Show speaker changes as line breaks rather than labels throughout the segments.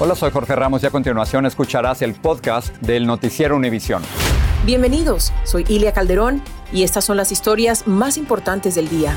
Hola, soy Jorge Ramos y a continuación escucharás el podcast del Noticiero Univisión.
Bienvenidos, soy Ilia Calderón y estas son las historias más importantes del día.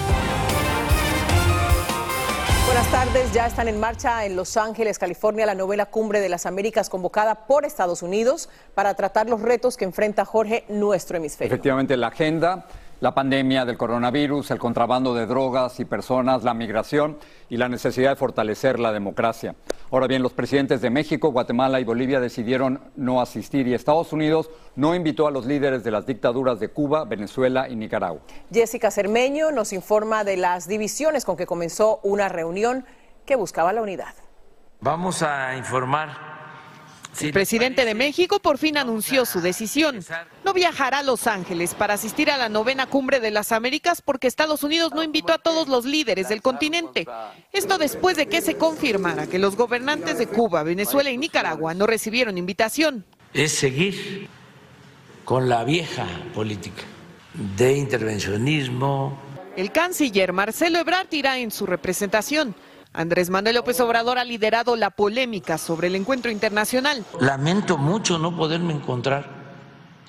Buenas tardes, ya están en marcha en Los Ángeles, California, la novela Cumbre de las Américas convocada por Estados Unidos para tratar los retos que enfrenta Jorge, nuestro hemisferio.
Efectivamente, la agenda la pandemia del coronavirus, el contrabando de drogas y personas, la migración y la necesidad de fortalecer la democracia. Ahora bien, los presidentes de México, Guatemala y Bolivia decidieron no asistir y Estados Unidos no invitó a los líderes de las dictaduras de Cuba, Venezuela y Nicaragua.
Jessica Cermeño nos informa de las divisiones con que comenzó una reunión que buscaba la unidad.
Vamos a informar
el presidente de México por fin anunció su decisión. No viajará a Los Ángeles para asistir a la novena cumbre de las Américas porque Estados Unidos no invitó a todos los líderes del continente. Esto después de que se confirmara que los gobernantes de Cuba, Venezuela y Nicaragua no recibieron invitación.
Es seguir con la vieja política de intervencionismo.
El canciller Marcelo Ebrard irá en su representación. Andrés Manuel López Obrador ha liderado la polémica sobre el encuentro internacional.
Lamento mucho no poderme encontrar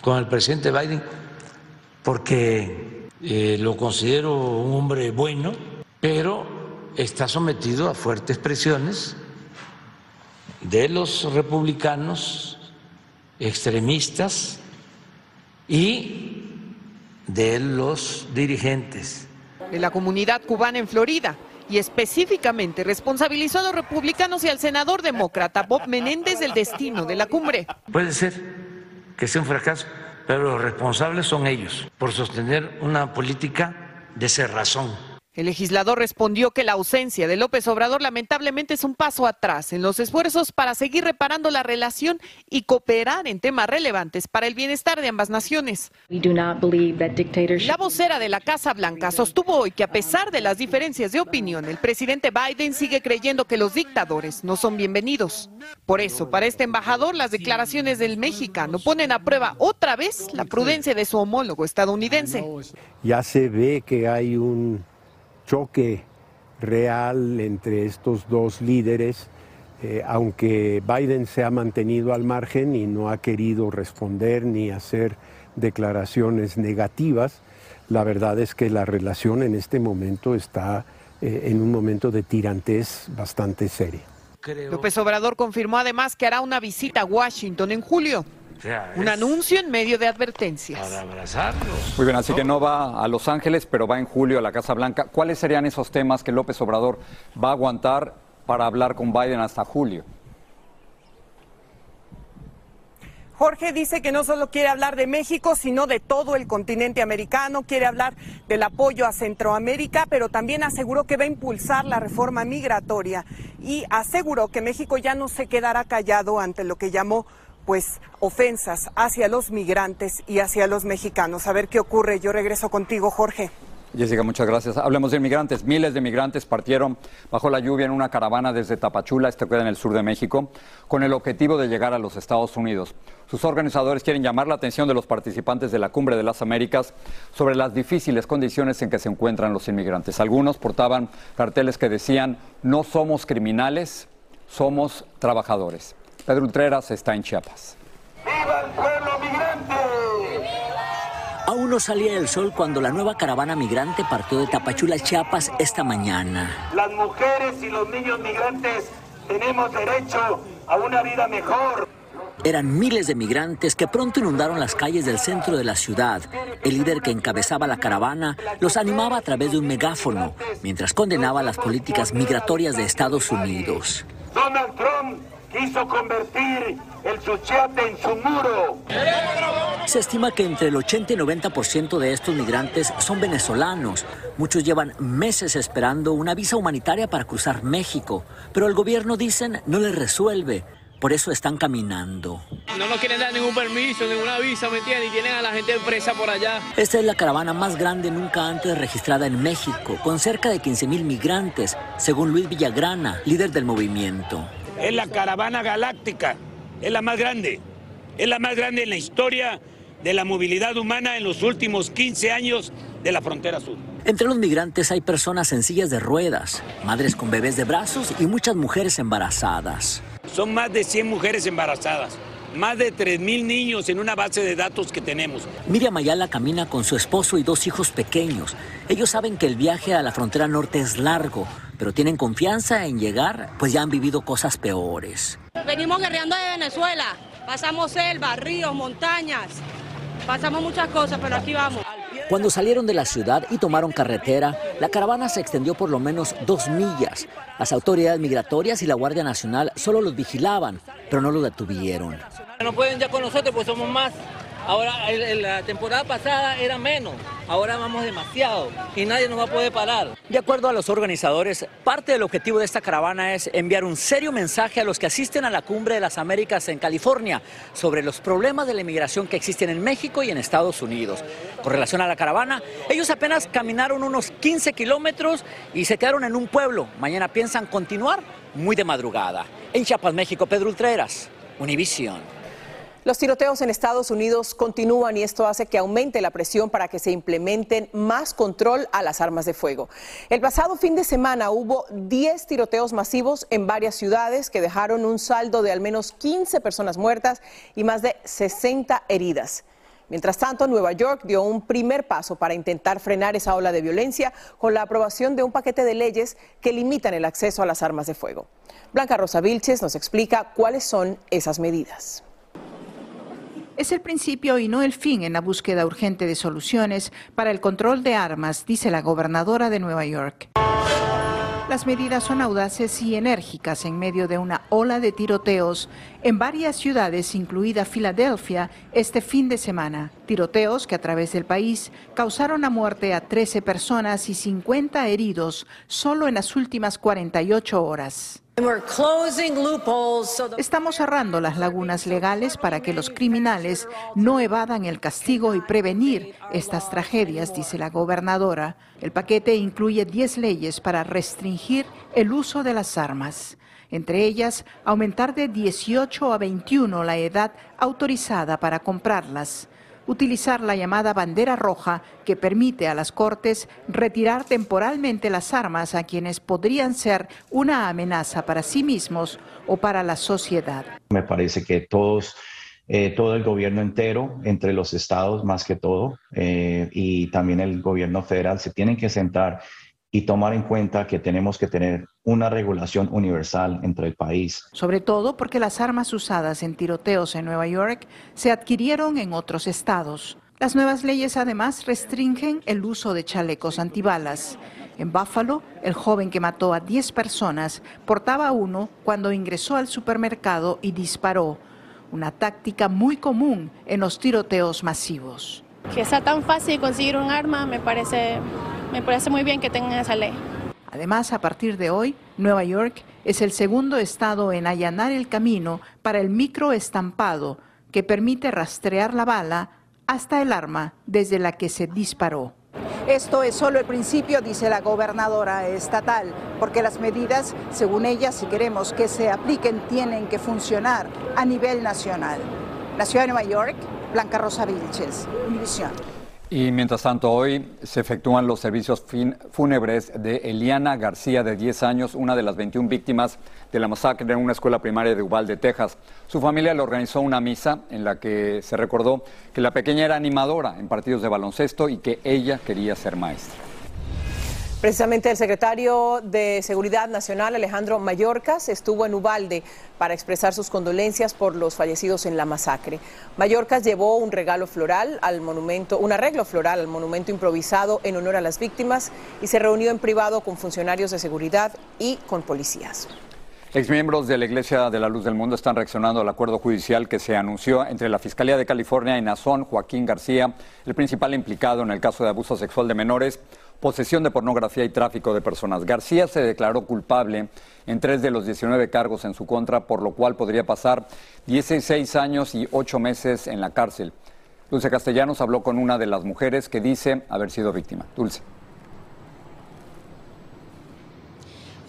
con el presidente Biden porque eh, lo considero un hombre bueno, pero está sometido a fuertes presiones de los republicanos extremistas y de los dirigentes.
De la comunidad cubana en Florida y específicamente responsabilizó a los republicanos y al senador demócrata Bob Menéndez del destino de la cumbre.
Puede ser que sea un fracaso, pero los responsables son ellos por sostener una política de cerrazón
el legislador respondió que la ausencia de López Obrador lamentablemente es un paso atrás en los esfuerzos para seguir reparando la relación y cooperar en temas relevantes para el bienestar de ambas naciones. La vocera de la Casa Blanca sostuvo hoy que a pesar de las diferencias de opinión, el presidente Biden sigue creyendo que los dictadores no son bienvenidos. Por eso, para este embajador, las declaraciones del mexicano ponen a prueba otra vez la prudencia de su homólogo estadounidense.
Ya se ve que hay un choque real entre estos dos líderes, eh, aunque Biden se ha mantenido al margen y no ha querido responder ni hacer declaraciones negativas, la verdad es que la relación en este momento está eh, en un momento de tirantez bastante seria.
López Obrador confirmó además que hará una visita a Washington en julio. Un anuncio en medio de advertencias.
Para abrazarlos.
Muy bien, así que no va a Los Ángeles, pero va en julio a la Casa Blanca. ¿Cuáles serían esos temas que López Obrador va a aguantar para hablar con Biden hasta julio?
Jorge dice que no solo quiere hablar de México, sino de todo el continente americano, quiere hablar del apoyo a Centroamérica, pero también aseguró que va a impulsar la reforma migratoria y aseguró que México ya no se quedará callado ante lo que llamó pues ofensas hacia los migrantes y hacia los mexicanos. A ver qué ocurre. Yo regreso contigo, Jorge.
Jessica, muchas gracias. Hablemos de inmigrantes. Miles de migrantes partieron bajo la lluvia en una caravana desde Tapachula, este queda en el sur de México, con el objetivo de llegar a los Estados Unidos. Sus organizadores quieren llamar la atención de los participantes de la Cumbre de las Américas sobre las difíciles condiciones en que se encuentran los inmigrantes. Algunos portaban carteles que decían, no somos criminales, somos trabajadores. Pedro Ultreras está en Chiapas.
¡Viva el pueblo migrante!
Aún no salía el sol cuando la nueva caravana migrante partió de Tapachula, Chiapas, esta mañana.
Las mujeres y los niños migrantes tenemos derecho a una vida mejor.
Eran miles de migrantes que pronto inundaron las calles del centro de la ciudad. El líder que encabezaba la caravana los animaba a través de un megáfono, mientras condenaba las políticas migratorias de Estados Unidos.
Donald Trump quiso convertir el Suchiate en su muro.
Se estima que entre el 80 y 90% de estos migrantes son venezolanos. Muchos llevan meses esperando una visa humanitaria para cruzar México, pero el gobierno, dicen, no les resuelve. Por eso están caminando.
No nos quieren dar ningún permiso, ninguna visa, ¿me entiendes? Y tienen a la gente presa por allá.
Esta es la caravana más grande nunca antes registrada en México, con cerca de 15 mil migrantes, según Luis Villagrana, líder del movimiento
es la caravana galáctica, es la más grande, es la más grande en la historia de la movilidad humana en los últimos 15 años de la frontera sur.
Entre los migrantes hay personas en sillas de ruedas, madres con bebés de brazos y muchas mujeres embarazadas.
Son más de 100 mujeres embarazadas más de 3.000 niños en una base de datos que tenemos.
Miriam Ayala camina con su esposo y dos hijos pequeños. Ellos saben que el viaje a la frontera norte es largo, pero tienen confianza en llegar, pues ya han vivido cosas peores.
Venimos guerreando de Venezuela, pasamos selva, ríos, montañas, pasamos muchas cosas, pero aquí vamos.
Cuando salieron de la ciudad y tomaron carretera, la caravana se extendió por lo menos dos millas. Las autoridades migratorias y la Guardia Nacional solo los vigilaban, pero no los detuvieron.
No pueden ya con nosotros, pues somos más. Ahora, en la temporada pasada era menos, ahora vamos demasiado y nadie nos va a poder parar.
De acuerdo a los organizadores, parte del objetivo de esta caravana es enviar un serio mensaje a los que asisten a la Cumbre de las Américas en California sobre los problemas de la inmigración que existen en México y en Estados Unidos. Con relación a la caravana, ellos apenas caminaron unos 15 kilómetros y se quedaron en un pueblo. Mañana piensan continuar muy de madrugada. En Chiapas, México, Pedro Ultreras, Univisión.
Los tiroteos en Estados Unidos continúan y esto hace que aumente la presión para que se implementen más control a las armas de fuego. El pasado fin de semana hubo 10 tiroteos masivos en varias ciudades que dejaron un saldo de al menos 15 personas muertas y más de 60 heridas. Mientras tanto, Nueva York dio un primer paso para intentar frenar esa ola de violencia con la aprobación de un paquete de leyes que limitan el acceso a las armas de fuego. Blanca Rosa Vilches nos explica cuáles son esas medidas
es el principio y no el fin en la búsqueda urgente de soluciones para el control de armas, dice la gobernadora de Nueva York. Las medidas son audaces y enérgicas en medio de una ola de tiroteos en varias ciudades, incluida Filadelfia, este fin de semana. Tiroteos que a través del país causaron la muerte a 13 personas y 50 heridos solo en las últimas 48 horas. Estamos cerrando las lagunas legales para que los criminales no evadan el castigo y prevenir estas tragedias, dice la gobernadora. El paquete incluye 10 leyes para restringir el uso de las armas. Entre ellas, aumentar de 18 a 21 la edad autorizada para comprarlas utilizar la llamada bandera roja que permite a las Cortes retirar temporalmente las armas a quienes podrían ser una amenaza para sí mismos o para la sociedad.
Me parece que todos eh, todo el gobierno entero, entre los estados más que todo, eh, y también el gobierno federal, se tienen que sentar y tomar en cuenta que tenemos que tener una regulación universal entre el país.
Sobre todo porque las armas usadas en tiroteos en Nueva York se adquirieron en otros estados. Las nuevas leyes además restringen el uso de chalecos antibalas. En Buffalo, el joven que mató a 10 personas portaba uno cuando ingresó al supermercado y disparó, una táctica muy común en los tiroteos masivos.
Que sea tan fácil conseguir un arma me parece me parece muy bien que tengan esa ley.
Además, a partir de hoy, Nueva York es el segundo estado en allanar el camino para el microestampado que permite rastrear la bala hasta el arma desde la que se disparó.
Esto es solo el principio, dice la gobernadora estatal, porque las medidas, según ella, si queremos que se apliquen, tienen que funcionar a nivel nacional. La ciudad de Nueva York, Blanca Rosa Vilches, Univisión.
Y mientras tanto, hoy se efectúan los servicios fúnebres de Eliana García, de 10 años, una de las 21 víctimas de la masacre en una escuela primaria de Uvalde, Texas. Su familia le organizó una misa en la que se recordó que la pequeña era animadora en partidos de baloncesto y que ella quería ser maestra.
Precisamente el secretario de Seguridad Nacional, Alejandro Mayorkas, estuvo en Ubalde para expresar sus condolencias por los fallecidos en la masacre. Mayorkas llevó un regalo floral al monumento, un arreglo floral al monumento improvisado en honor a las víctimas y se reunió en privado con funcionarios de seguridad y con policías.
Exmiembros de la Iglesia de la Luz del Mundo están reaccionando al acuerdo judicial que se anunció entre la Fiscalía de California y Nazón, Joaquín García, el principal implicado en el caso de abuso sexual de menores posesión de pornografía y tráfico de personas. García se declaró culpable en tres de los 19 cargos en su contra, por lo cual podría pasar 16 años y 8 meses en la cárcel. Dulce Castellanos habló con una de las mujeres que dice haber sido víctima. Dulce.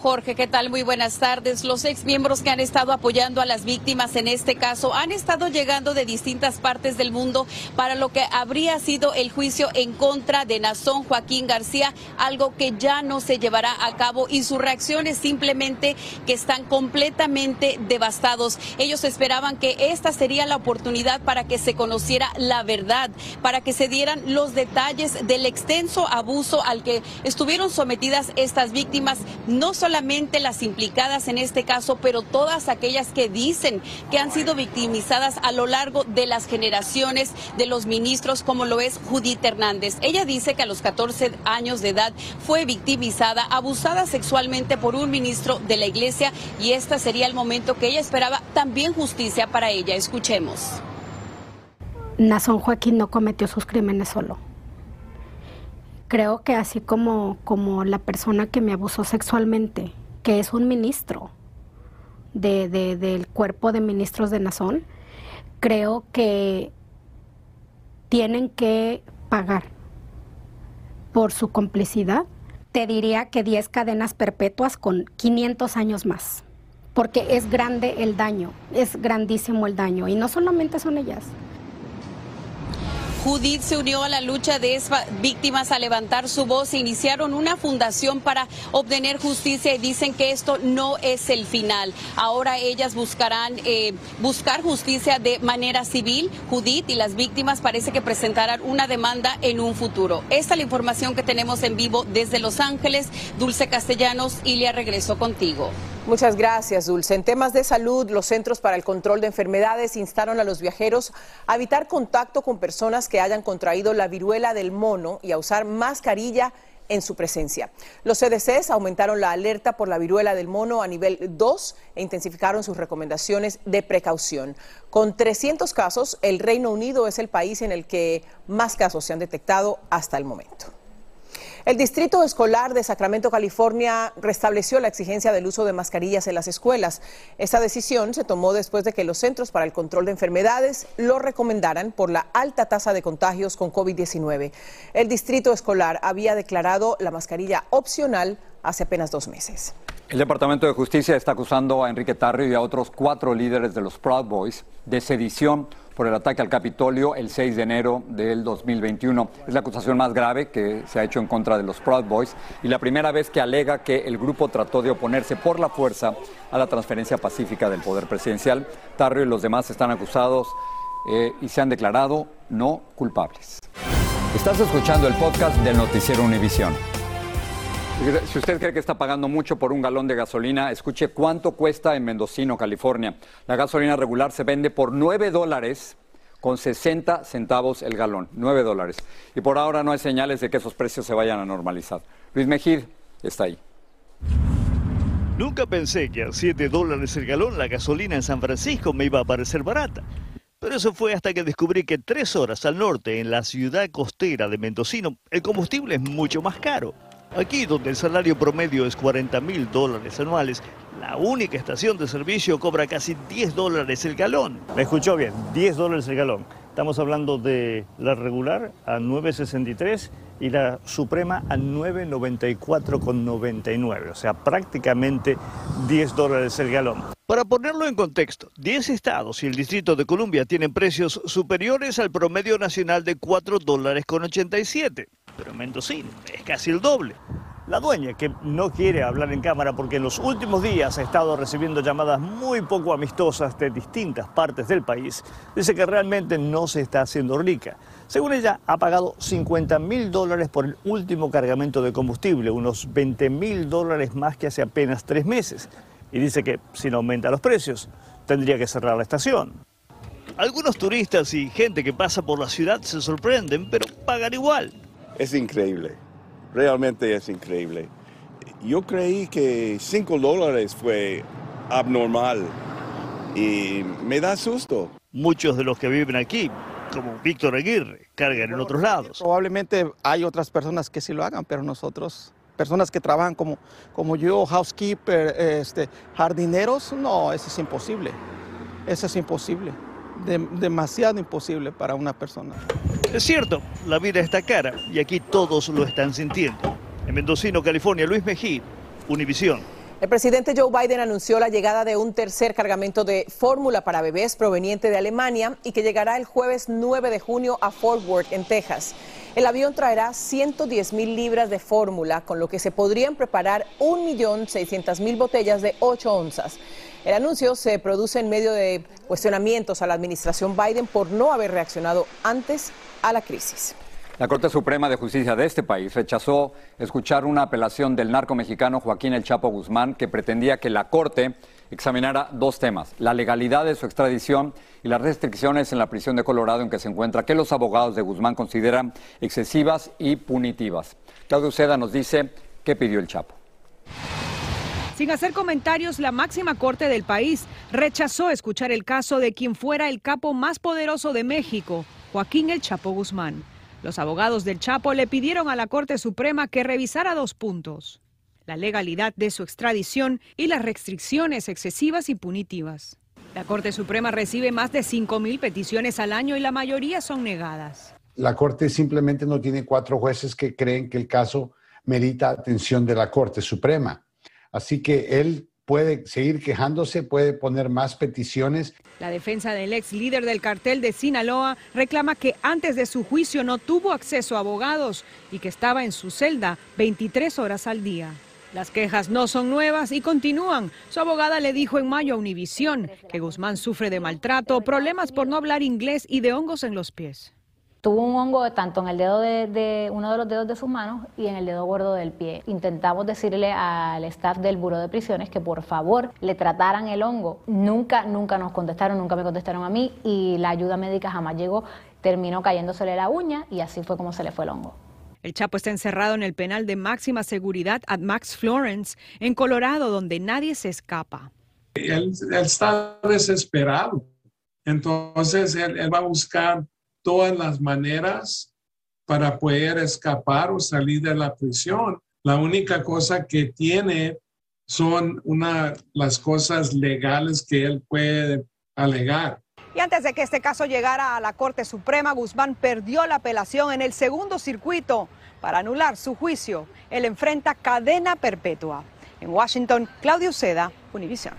Jorge, ¿qué tal? Muy buenas tardes. Los ex miembros que han estado apoyando a las víctimas en este caso han estado llegando de distintas partes del mundo para lo que habría sido el juicio en contra de Nazón Joaquín García, algo que ya no se llevará a cabo y su reacción es simplemente que están completamente devastados. Ellos esperaban que esta sería la oportunidad para que se conociera la verdad, para que se dieran los detalles del extenso abuso al que estuvieron sometidas estas víctimas no solamente las implicadas en este caso, pero todas aquellas que dicen que han sido victimizadas a lo largo de las generaciones de los ministros, como lo es Judith Hernández. Ella dice que a los 14 años de edad fue victimizada, abusada sexualmente por un ministro de la iglesia y este sería el momento que ella esperaba también justicia para ella. Escuchemos.
Nazón Joaquín no cometió sus crímenes solo creo que así como, como la persona que me abusó sexualmente, que es un ministro de, del cuerpo de ministros de Nazón, creo que tienen que pagar por su complicidad. Te diría que 10 cadenas perpetuas con 500 años más, porque es grande el daño, es grandísimo el daño, y no solamente son ellas.
Judith se unió a la lucha de víctimas a levantar su voz iniciaron una fundación para obtener justicia y dicen que esto no es el final. Ahora ellas buscarán eh, buscar justicia de manera civil. Judith y las víctimas parece que presentarán una demanda en un futuro. Esta es la información que tenemos en vivo desde Los Ángeles. Dulce Castellanos, Ilia, regreso contigo.
Muchas gracias, Dulce. En temas de salud, los Centros para el Control de Enfermedades instaron a los viajeros a evitar contacto con personas que hayan contraído la viruela del mono y a usar mascarilla en su presencia. Los CDCs aumentaron la alerta por la viruela del mono a nivel 2 e intensificaron sus recomendaciones de precaución. Con 300 casos, el Reino Unido es el país en el que más casos se han detectado hasta el momento. El Distrito Escolar de Sacramento, California, restableció la exigencia del uso de mascarillas en las escuelas. Esta decisión se tomó después de que los Centros para el Control de Enfermedades lo recomendaran por la alta tasa de contagios con COVID-19. El Distrito Escolar había declarado la mascarilla opcional hace apenas dos meses.
El Departamento de Justicia está acusando a Enrique Tarrio y a otros cuatro líderes de los Proud Boys de sedición por el ataque al Capitolio el 6 de enero del 2021. Es la acusación más grave que se ha hecho en contra de los Proud Boys y la primera vez que alega que el grupo trató de oponerse por la fuerza a la transferencia pacífica del poder presidencial. Tarrio y los demás están acusados eh, y se han declarado no culpables. Estás escuchando el podcast del Noticiero Univisión. Si usted cree que está pagando mucho por un galón de gasolina, escuche cuánto cuesta en Mendocino, California. La gasolina regular se vende por 9 dólares con 60 centavos el galón, 9 dólares. Y por ahora no hay señales de que esos precios se vayan a normalizar. Luis Mejid está ahí.
Nunca pensé que a 7 dólares el galón la gasolina en San Francisco me iba a parecer barata. Pero eso fue hasta que descubrí que tres horas al norte, en la ciudad costera de Mendocino, el combustible es mucho más caro. Aquí, donde el salario promedio es 40 mil dólares anuales, la única estación de servicio cobra casi 10 dólares el galón.
Me escuchó bien, 10 dólares el galón. Estamos hablando de la regular a 9.63 y la suprema a 9.94,99, o sea, prácticamente 10 dólares el galón.
Para ponerlo en contexto, 10 estados y el Distrito de Columbia tienen precios superiores al promedio nacional de 4 dólares con 87 pero Mendocino es casi el doble. La dueña, que no quiere hablar en cámara porque en los últimos días ha estado recibiendo llamadas muy poco amistosas de distintas partes del país, dice que realmente no se está haciendo rica. Según ella, ha pagado 50 mil dólares por el último cargamento de combustible, unos 20 mil dólares más que hace apenas tres meses. Y dice que si no aumenta los precios, tendría que cerrar la estación. Algunos turistas y gente que pasa por la ciudad se sorprenden, pero pagan igual
es increíble, realmente es increíble. Yo creí que 5 dólares fue abnormal y me da susto.
Muchos de los que viven aquí, como Víctor Aguirre, cargan en otros lados.
Probablemente hay otras personas que sí lo hagan, pero nosotros, personas que trabajan como, como yo, housekeeper, este, jardineros, no, eso es imposible. Eso es imposible demasiado imposible para una persona.
Es cierto, la vida está cara y aquí todos lo están sintiendo. En Mendocino, California, Luis Mejía, Univisión.
El presidente Joe Biden anunció la llegada de un tercer cargamento de fórmula para bebés proveniente de Alemania y que llegará el jueves 9 de junio a Fort Worth, en Texas. El avión traerá 110 mil libras de fórmula, con lo que se podrían preparar 1.600.000 botellas de 8 onzas. El anuncio se produce en medio de cuestionamientos a la administración Biden por no haber reaccionado antes a la crisis.
La Corte Suprema de Justicia de este país rechazó escuchar una apelación del narco mexicano Joaquín El Chapo Guzmán que pretendía que la Corte examinara dos temas, la legalidad de su extradición y las restricciones en la prisión de Colorado en que se encuentra, que los abogados de Guzmán consideran excesivas y punitivas. Claudio Seda nos dice qué pidió el Chapo.
Sin hacer comentarios, la máxima corte del país rechazó escuchar el caso de quien fuera el capo más poderoso de México, Joaquín El Chapo Guzmán. Los abogados del Chapo le pidieron a la Corte Suprema que revisara dos puntos, la legalidad de su extradición y las restricciones excesivas y punitivas. La Corte Suprema recibe más de 5.000 peticiones al año y la mayoría son negadas.
La Corte simplemente no tiene cuatro jueces que creen que el caso merita atención de la Corte Suprema. Así que él puede seguir quejándose, puede poner más peticiones.
La defensa del ex líder del cartel de Sinaloa reclama que antes de su juicio no tuvo acceso a abogados y que estaba en su celda 23 horas al día. Las quejas no son nuevas y continúan. Su abogada le dijo en mayo a Univisión que Guzmán sufre de maltrato, problemas por no hablar inglés y de hongos en los pies.
Tuvo un hongo tanto en el dedo de, uno de los dedos de sus manos y en el dedo gordo del pie. Intentamos decirle al staff del Buró de Prisiones que por favor le trataran el hongo. Nunca, nunca nos contestaron, nunca me contestaron a mí y la ayuda médica jamás llegó. Terminó cayéndosele la uña y así fue como se le fue el hongo.
El Chapo está encerrado en el penal de máxima seguridad at Max Florence, en Colorado, donde nadie se escapa.
Él, está desesperado. Entonces él va a buscar todas las maneras para poder escapar o salir de la prisión. La única cosa que tiene son una, las cosas legales que él puede alegar.
Y antes de que este caso llegara a la Corte Suprema, Guzmán perdió la apelación en el segundo circuito para anular su juicio. Él enfrenta cadena perpetua. En Washington, Claudio Seda, Univision.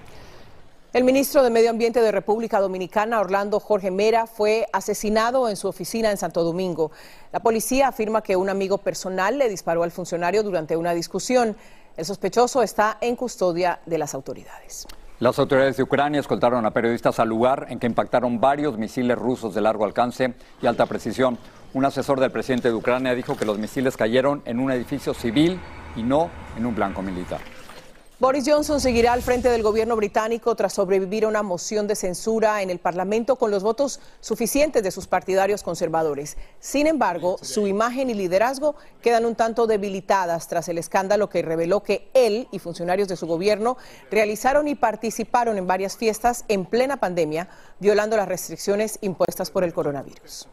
El ministro de Medio Ambiente de República Dominicana, Orlando Jorge Mera, fue asesinado en su oficina en Santo Domingo. La policía afirma que un amigo personal le disparó al funcionario durante una discusión. El sospechoso está en custodia de las autoridades.
Las autoridades de Ucrania escoltaron a periodistas al lugar en que impactaron varios misiles rusos de largo alcance y alta precisión. Un asesor del presidente de Ucrania dijo que los misiles cayeron en un edificio civil y no en un blanco militar.
Boris Johnson seguirá al frente del gobierno británico tras sobrevivir a una moción de censura en el Parlamento con los votos suficientes de sus partidarios conservadores. Sin embargo, su imagen y liderazgo quedan un tanto debilitadas tras el escándalo que reveló que él y funcionarios de su gobierno realizaron y participaron en varias fiestas en plena pandemia, violando las restricciones impuestas por el coronavirus.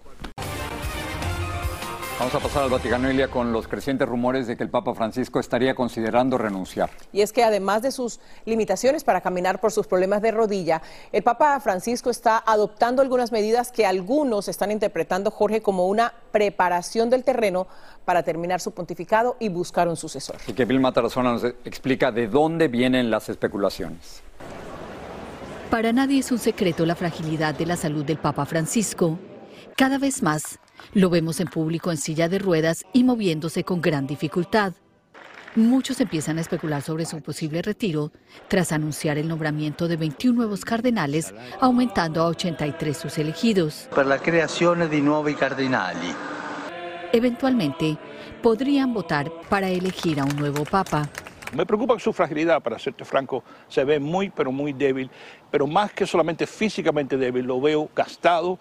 Vamos a pasar al Vaticano, Ilia, con los crecientes rumores de que el Papa Francisco estaría considerando renunciar.
Y es que además de sus limitaciones para caminar por sus problemas de rodilla, el Papa Francisco está adoptando algunas medidas que algunos están interpretando, Jorge, como una preparación del terreno para terminar su pontificado y buscar un sucesor.
Y que Vilma Tarazona nos explica de dónde vienen las especulaciones.
Para nadie es un secreto la fragilidad de la salud del Papa Francisco. Cada vez más lo vemos en público en silla de ruedas y moviéndose con gran dificultad. Muchos empiezan a especular sobre su posible retiro tras anunciar el nombramiento de 21 nuevos cardenales, aumentando a 83 sus elegidos.
Para la creación de nuevos cardenales.
Eventualmente, podrían votar para elegir a un nuevo papa.
Me preocupa su fragilidad, para serte franco, se ve muy, pero muy débil, pero más que solamente físicamente débil, lo veo gastado.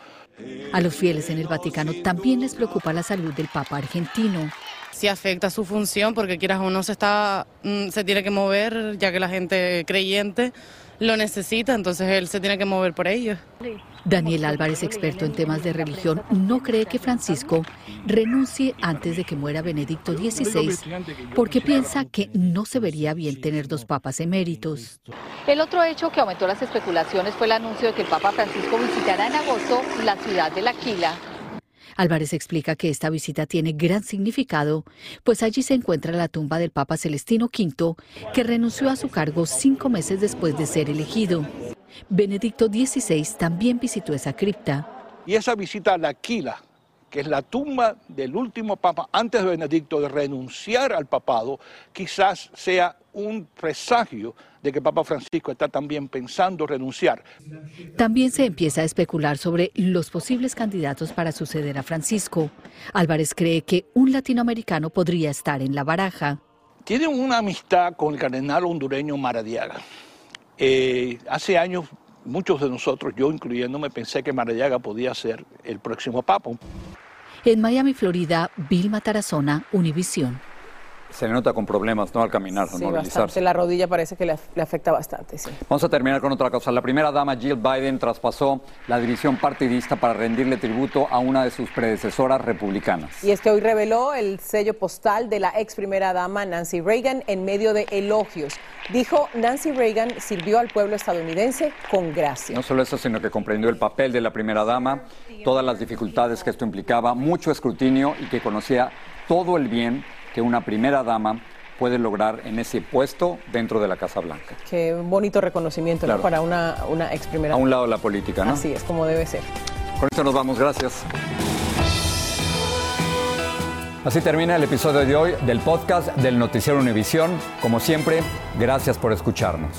A los fieles en el Vaticano también les preocupa la salud del Papa argentino.
Sí afecta su función porque quieras o no se, está, mm, se tiene que mover, ya que la gente creyente lo necesita, entonces él se tiene que mover por ello.
Daniel Álvarez, experto en temas de religión, no cree que Francisco renuncie antes de que muera Benedicto XVI, porque piensa que no se vería bien tener dos papas eméritos.
El otro hecho que aumentó las especulaciones fue el anuncio de que el Papa Francisco visitará en agosto la ciudad de La Aquila.
Álvarez explica que esta visita tiene gran significado, pues allí se encuentra la tumba del Papa Celestino V, que renunció a su cargo cinco meses después de ser elegido. Benedicto XVI también visitó esa cripta.
Y esa visita a la Aquila, que es la tumba del último papa antes de Benedicto de renunciar al papado, quizás sea un presagio de que Papa Francisco está también pensando renunciar.
También se empieza a especular sobre los posibles candidatos para suceder a Francisco. Álvarez cree que un latinoamericano podría estar en la baraja.
Tiene una amistad con el cardenal hondureño Maradiaga. Eh, hace años muchos de nosotros, yo incluyéndome, pensé que Maradiaga podía ser el próximo papa.
En Miami, Florida, Vilma Tarazona, Univisión
se le nota con problemas ¿no? al caminar, al movilizarse.
La rodilla parece que le, afecta bastante.
Vamos a terminar con otra cosa. La primera dama Jill Biden traspasó la división partidista para rendirle tributo a una de sus predecesoras republicanas.
Y es que hoy reveló el sello postal de la ex primera dama Nancy Reagan en medio de elogios. Dijo, Nancy Reagan sirvió al pueblo estadounidense con gracia.
No solo eso, sino que comprendió el papel de la primera dama, todas las dificultades que esto implicaba, mucho escrutinio y que conocía todo el bien que una primera dama puede lograr en ese puesto dentro de la Casa Blanca.
Qué bonito reconocimiento para una, una ex primera.
A un lado de la política, ¿no?
Así es, como debe ser.
Con esto nos vamos, gracias. Así termina el episodio de hoy del podcast del Noticiero Univisión. Como siempre, gracias por escucharnos.